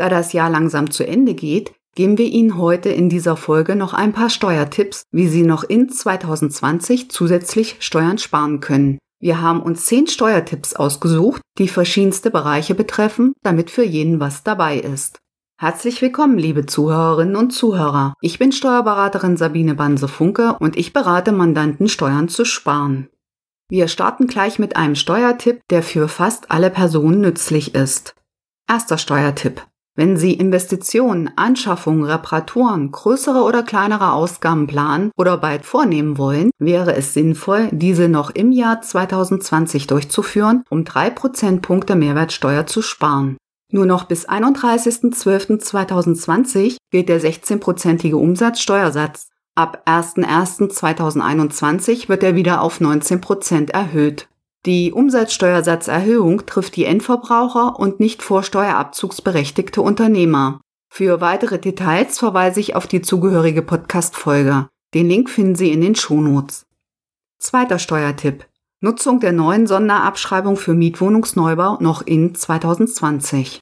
Da das Jahr langsam zu Ende geht, geben wir Ihnen heute in dieser Folge noch ein paar Steuertipps, wie Sie noch in 2020 zusätzlich Steuern sparen können. Wir haben uns zehn Steuertipps ausgesucht, die verschiedenste Bereiche betreffen, damit für jeden was dabei ist. Herzlich willkommen, liebe Zuhörerinnen und Zuhörer. Ich bin Steuerberaterin Sabine Banse-Funke und ich berate Mandanten, Steuern zu sparen. Wir starten gleich mit einem Steuertipp, der für fast alle Personen nützlich ist. Erster Steuertipp. Wenn Sie Investitionen, Anschaffungen, Reparaturen, größere oder kleinere Ausgaben planen oder bald vornehmen wollen, wäre es sinnvoll, diese noch im Jahr 2020 durchzuführen, um drei Prozentpunkte Mehrwertsteuer zu sparen. Nur noch bis 31.12.2020 gilt der 16-prozentige Umsatzsteuersatz. Ab 01.01.2021 wird er wieder auf 19 Prozent erhöht. Die Umsatzsteuersatzerhöhung trifft die Endverbraucher und nicht vorsteuerabzugsberechtigte Unternehmer. Für weitere Details verweise ich auf die zugehörige Podcast-Folge. Den Link finden Sie in den Shownotes. Zweiter Steuertipp. Nutzung der neuen Sonderabschreibung für Mietwohnungsneubau noch in 2020.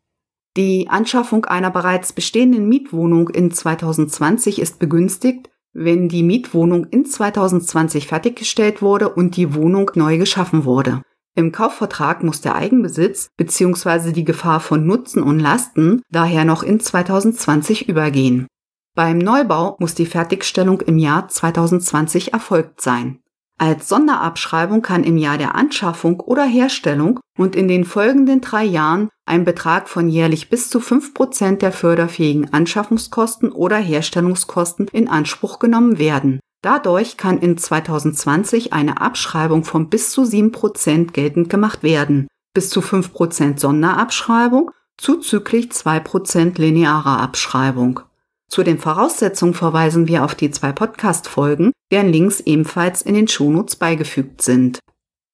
Die Anschaffung einer bereits bestehenden Mietwohnung in 2020 ist begünstigt, wenn die Mietwohnung in 2020 fertiggestellt wurde und die Wohnung neu geschaffen wurde. Im Kaufvertrag muss der Eigenbesitz bzw. die Gefahr von Nutzen und Lasten daher noch in 2020 übergehen. Beim Neubau muss die Fertigstellung im Jahr 2020 erfolgt sein. Als Sonderabschreibung kann im Jahr der Anschaffung oder Herstellung und in den folgenden drei Jahren ein Betrag von jährlich bis zu fünf Prozent der förderfähigen Anschaffungskosten oder Herstellungskosten in Anspruch genommen werden. Dadurch kann in 2020 eine Abschreibung von bis zu sieben Prozent geltend gemacht werden, bis zu fünf Prozent Sonderabschreibung, zuzüglich zwei Prozent linearer Abschreibung. Zu den Voraussetzungen verweisen wir auf die zwei Podcast-Folgen, deren Links ebenfalls in den Shownotes beigefügt sind.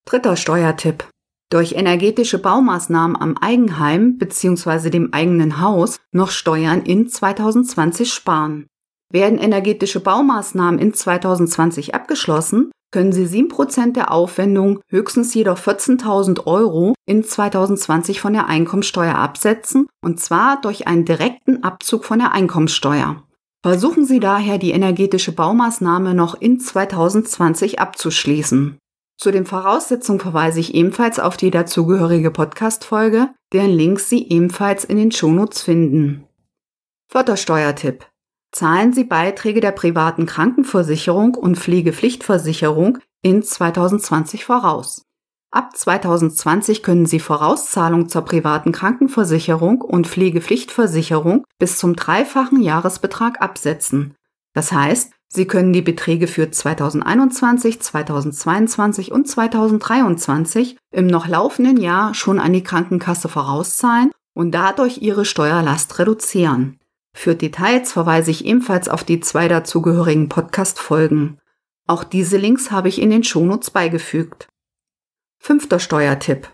Dritter Steuertipp. Durch energetische Baumaßnahmen am Eigenheim bzw. dem eigenen Haus noch Steuern in 2020 sparen. Werden energetische Baumaßnahmen in 2020 abgeschlossen, können Sie 7% der Aufwendung, höchstens jedoch 14.000 Euro, in 2020 von der Einkommensteuer absetzen, und zwar durch einen direkten Abzug von der Einkommensteuer. Versuchen Sie daher, die energetische Baumaßnahme noch in 2020 abzuschließen. Zu den Voraussetzungen verweise ich ebenfalls auf die dazugehörige Podcast-Folge, deren Links Sie ebenfalls in den Shownotes finden. Vierter Steuertipp zahlen Sie Beiträge der privaten Krankenversicherung und Pflegepflichtversicherung in 2020 voraus. Ab 2020 können Sie Vorauszahlung zur privaten Krankenversicherung und Pflegepflichtversicherung bis zum dreifachen Jahresbetrag absetzen. Das heißt, Sie können die Beträge für 2021, 2022 und 2023 im noch laufenden Jahr schon an die Krankenkasse vorauszahlen und dadurch Ihre Steuerlast reduzieren. Für Details verweise ich ebenfalls auf die zwei dazugehörigen Podcast-Folgen. Auch diese Links habe ich in den Shownotes beigefügt. Fünfter Steuertipp.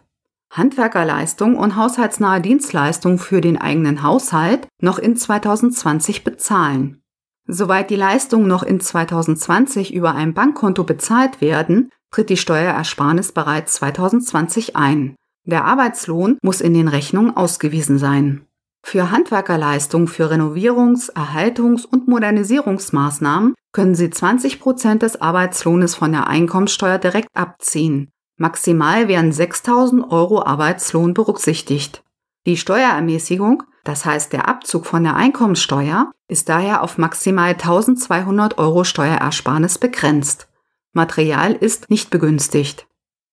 Handwerkerleistung und haushaltsnahe Dienstleistung für den eigenen Haushalt noch in 2020 bezahlen. Soweit die Leistungen noch in 2020 über ein Bankkonto bezahlt werden, tritt die Steuerersparnis bereits 2020 ein. Der Arbeitslohn muss in den Rechnungen ausgewiesen sein. Für Handwerkerleistungen für Renovierungs-, Erhaltungs- und Modernisierungsmaßnahmen können Sie 20 Prozent des Arbeitslohnes von der Einkommensteuer direkt abziehen. Maximal werden 6000 Euro Arbeitslohn berücksichtigt. Die Steuerermäßigung, das heißt der Abzug von der Einkommensteuer, ist daher auf maximal 1200 Euro Steuerersparnis begrenzt. Material ist nicht begünstigt.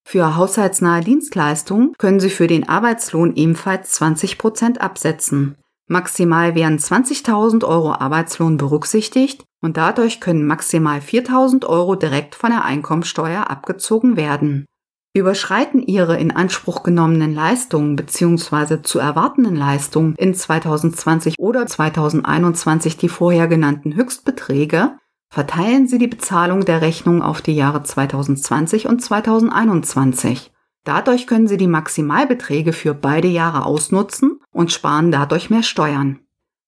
Für haushaltsnahe Dienstleistungen können Sie für den Arbeitslohn ebenfalls 20 Prozent absetzen. Maximal werden 20.000 Euro Arbeitslohn berücksichtigt und dadurch können maximal 4.000 Euro direkt von der Einkommensteuer abgezogen werden. Überschreiten Ihre in Anspruch genommenen Leistungen bzw. zu erwartenden Leistungen in 2020 oder 2021 die vorher genannten Höchstbeträge, Verteilen Sie die Bezahlung der Rechnung auf die Jahre 2020 und 2021. Dadurch können Sie die Maximalbeträge für beide Jahre ausnutzen und sparen dadurch mehr Steuern.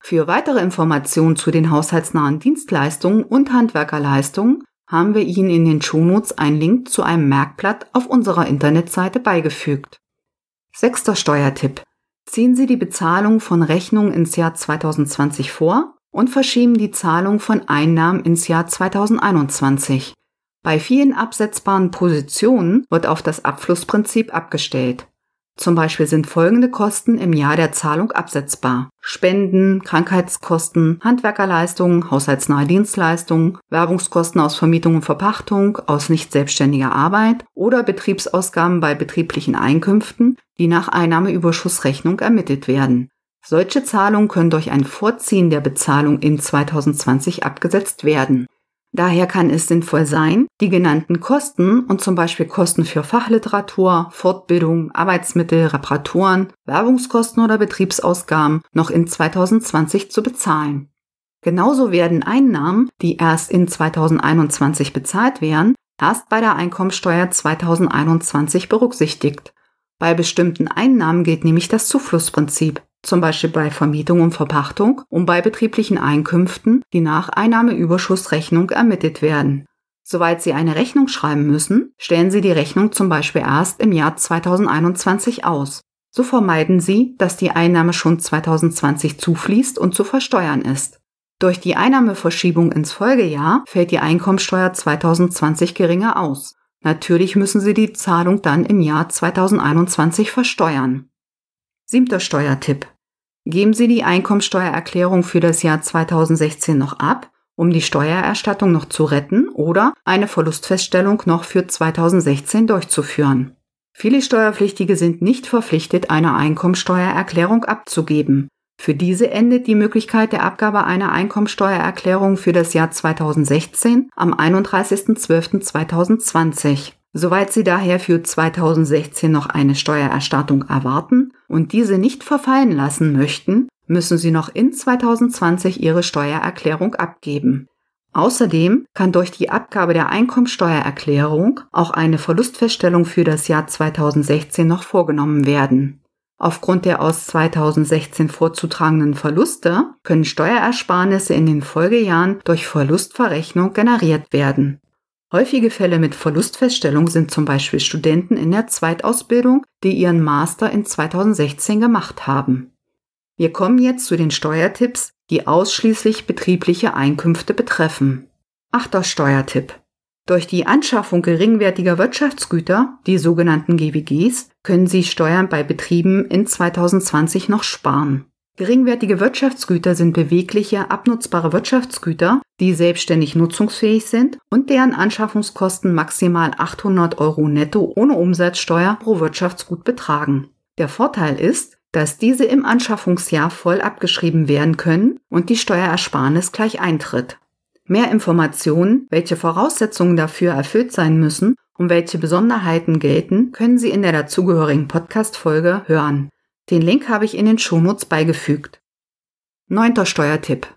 Für weitere Informationen zu den haushaltsnahen Dienstleistungen und Handwerkerleistungen haben wir Ihnen in den Shownotes einen Link zu einem Merkblatt auf unserer Internetseite beigefügt. Sechster Steuertipp. ziehen Sie die Bezahlung von Rechnungen ins Jahr 2020 vor und verschieben die Zahlung von Einnahmen ins Jahr 2021. Bei vielen absetzbaren Positionen wird auf das Abflussprinzip abgestellt. Zum Beispiel sind folgende Kosten im Jahr der Zahlung absetzbar. Spenden, Krankheitskosten, Handwerkerleistungen, haushaltsnahe Dienstleistungen, Werbungskosten aus Vermietung und Verpachtung, aus nicht selbstständiger Arbeit oder Betriebsausgaben bei betrieblichen Einkünften, die nach Einnahmeüberschussrechnung ermittelt werden. Solche Zahlungen können durch ein Vorziehen der Bezahlung in 2020 abgesetzt werden. Daher kann es sinnvoll sein, die genannten Kosten und zum Beispiel Kosten für Fachliteratur, Fortbildung, Arbeitsmittel, Reparaturen, Werbungskosten oder Betriebsausgaben noch in 2020 zu bezahlen. Genauso werden Einnahmen, die erst in 2021 bezahlt werden, erst bei der Einkommensteuer 2021 berücksichtigt. Bei bestimmten Einnahmen gilt nämlich das Zuflussprinzip zum Beispiel bei Vermietung und Verpachtung und bei betrieblichen Einkünften, die nach Einnahmeüberschussrechnung ermittelt werden. Soweit Sie eine Rechnung schreiben müssen, stellen Sie die Rechnung zum Beispiel erst im Jahr 2021 aus. So vermeiden Sie, dass die Einnahme schon 2020 zufließt und zu versteuern ist. Durch die Einnahmeverschiebung ins Folgejahr fällt die Einkommensteuer 2020 geringer aus. Natürlich müssen Sie die Zahlung dann im Jahr 2021 versteuern. Siebter Steuertipp. Geben Sie die Einkommensteuererklärung für das Jahr 2016 noch ab, um die Steuererstattung noch zu retten oder eine Verlustfeststellung noch für 2016 durchzuführen. Viele Steuerpflichtige sind nicht verpflichtet, eine Einkommensteuererklärung abzugeben. Für diese endet die Möglichkeit der Abgabe einer Einkommensteuererklärung für das Jahr 2016 am 31.12.2020. Soweit Sie daher für 2016 noch eine Steuererstattung erwarten und diese nicht verfallen lassen möchten, müssen Sie noch in 2020 Ihre Steuererklärung abgeben. Außerdem kann durch die Abgabe der Einkommensteuererklärung auch eine Verlustfeststellung für das Jahr 2016 noch vorgenommen werden. Aufgrund der aus 2016 vorzutragenden Verluste können Steuerersparnisse in den Folgejahren durch Verlustverrechnung generiert werden. Häufige Fälle mit Verlustfeststellung sind zum Beispiel Studenten in der Zweitausbildung, die ihren Master in 2016 gemacht haben. Wir kommen jetzt zu den Steuertipps, die ausschließlich betriebliche Einkünfte betreffen. Achter Steuertipp. Durch die Anschaffung geringwertiger Wirtschaftsgüter, die sogenannten GWGs, können Sie Steuern bei Betrieben in 2020 noch sparen. Geringwertige Wirtschaftsgüter sind bewegliche, abnutzbare Wirtschaftsgüter, die selbstständig nutzungsfähig sind und deren Anschaffungskosten maximal 800 Euro netto ohne Umsatzsteuer pro Wirtschaftsgut betragen. Der Vorteil ist, dass diese im Anschaffungsjahr voll abgeschrieben werden können und die Steuerersparnis gleich eintritt. Mehr Informationen, welche Voraussetzungen dafür erfüllt sein müssen und welche Besonderheiten gelten, können Sie in der dazugehörigen Podcast-Folge hören. Den Link habe ich in den Shownotes beigefügt. Neunter Steuertipp.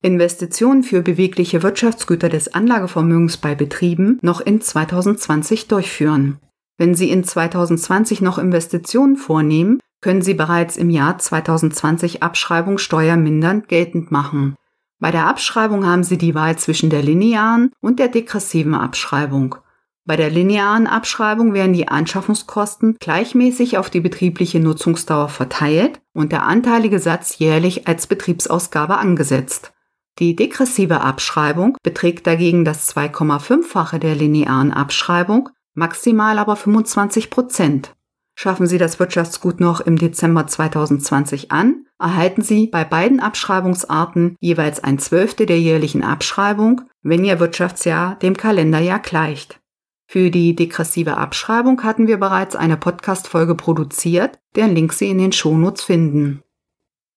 Investitionen für bewegliche Wirtschaftsgüter des Anlagevermögens bei Betrieben noch in 2020 durchführen. Wenn Sie in 2020 noch Investitionen vornehmen, können Sie bereits im Jahr 2020 Abschreibung steuermindernd geltend machen. Bei der Abschreibung haben Sie die Wahl zwischen der linearen und der degressiven Abschreibung. Bei der linearen Abschreibung werden die Anschaffungskosten gleichmäßig auf die betriebliche Nutzungsdauer verteilt und der anteilige Satz jährlich als Betriebsausgabe angesetzt. Die degressive Abschreibung beträgt dagegen das 2,5-fache der linearen Abschreibung, maximal aber 25 Prozent. Schaffen Sie das Wirtschaftsgut noch im Dezember 2020 an, erhalten Sie bei beiden Abschreibungsarten jeweils ein Zwölfte der jährlichen Abschreibung, wenn Ihr Wirtschaftsjahr dem Kalenderjahr gleicht. Für die degressive Abschreibung hatten wir bereits eine Podcast-Folge produziert, deren Link Sie in den Shownotes finden.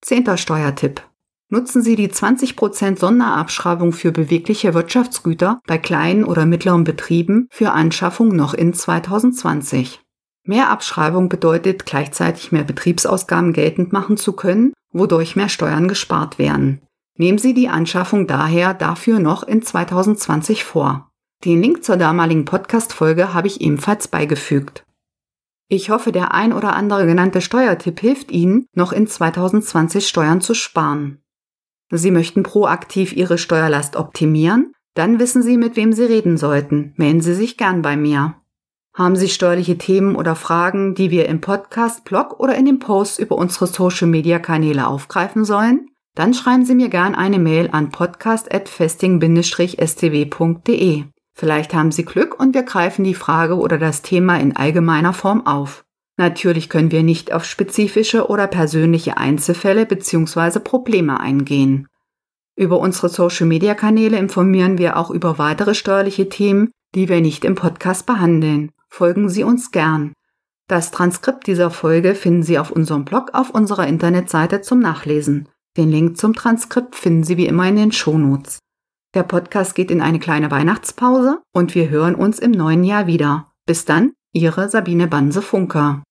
Zehnter Steuertipp. Nutzen Sie die 20% Sonderabschreibung für bewegliche Wirtschaftsgüter bei kleinen oder mittleren Betrieben für Anschaffung noch in 2020. Mehr Abschreibung bedeutet gleichzeitig mehr Betriebsausgaben geltend machen zu können, wodurch mehr Steuern gespart werden. Nehmen Sie die Anschaffung daher dafür noch in 2020 vor. Den Link zur damaligen Podcast-Folge habe ich ebenfalls beigefügt. Ich hoffe, der ein oder andere genannte Steuertipp hilft Ihnen, noch in 2020 Steuern zu sparen. Sie möchten proaktiv Ihre Steuerlast optimieren? Dann wissen Sie, mit wem Sie reden sollten. Melden Sie sich gern bei mir. Haben Sie steuerliche Themen oder Fragen, die wir im Podcast, Blog oder in den Posts über unsere Social-Media-Kanäle aufgreifen sollen? Dann schreiben Sie mir gern eine Mail an podcast.festing-stw.de. Vielleicht haben Sie Glück und wir greifen die Frage oder das Thema in allgemeiner Form auf. Natürlich können wir nicht auf spezifische oder persönliche Einzelfälle bzw. Probleme eingehen. Über unsere Social-Media-Kanäle informieren wir auch über weitere steuerliche Themen, die wir nicht im Podcast behandeln. Folgen Sie uns gern. Das Transkript dieser Folge finden Sie auf unserem Blog auf unserer Internetseite zum Nachlesen. Den Link zum Transkript finden Sie wie immer in den Shownotes. Der Podcast geht in eine kleine Weihnachtspause und wir hören uns im neuen Jahr wieder. Bis dann, Ihre Sabine Banse-Funker.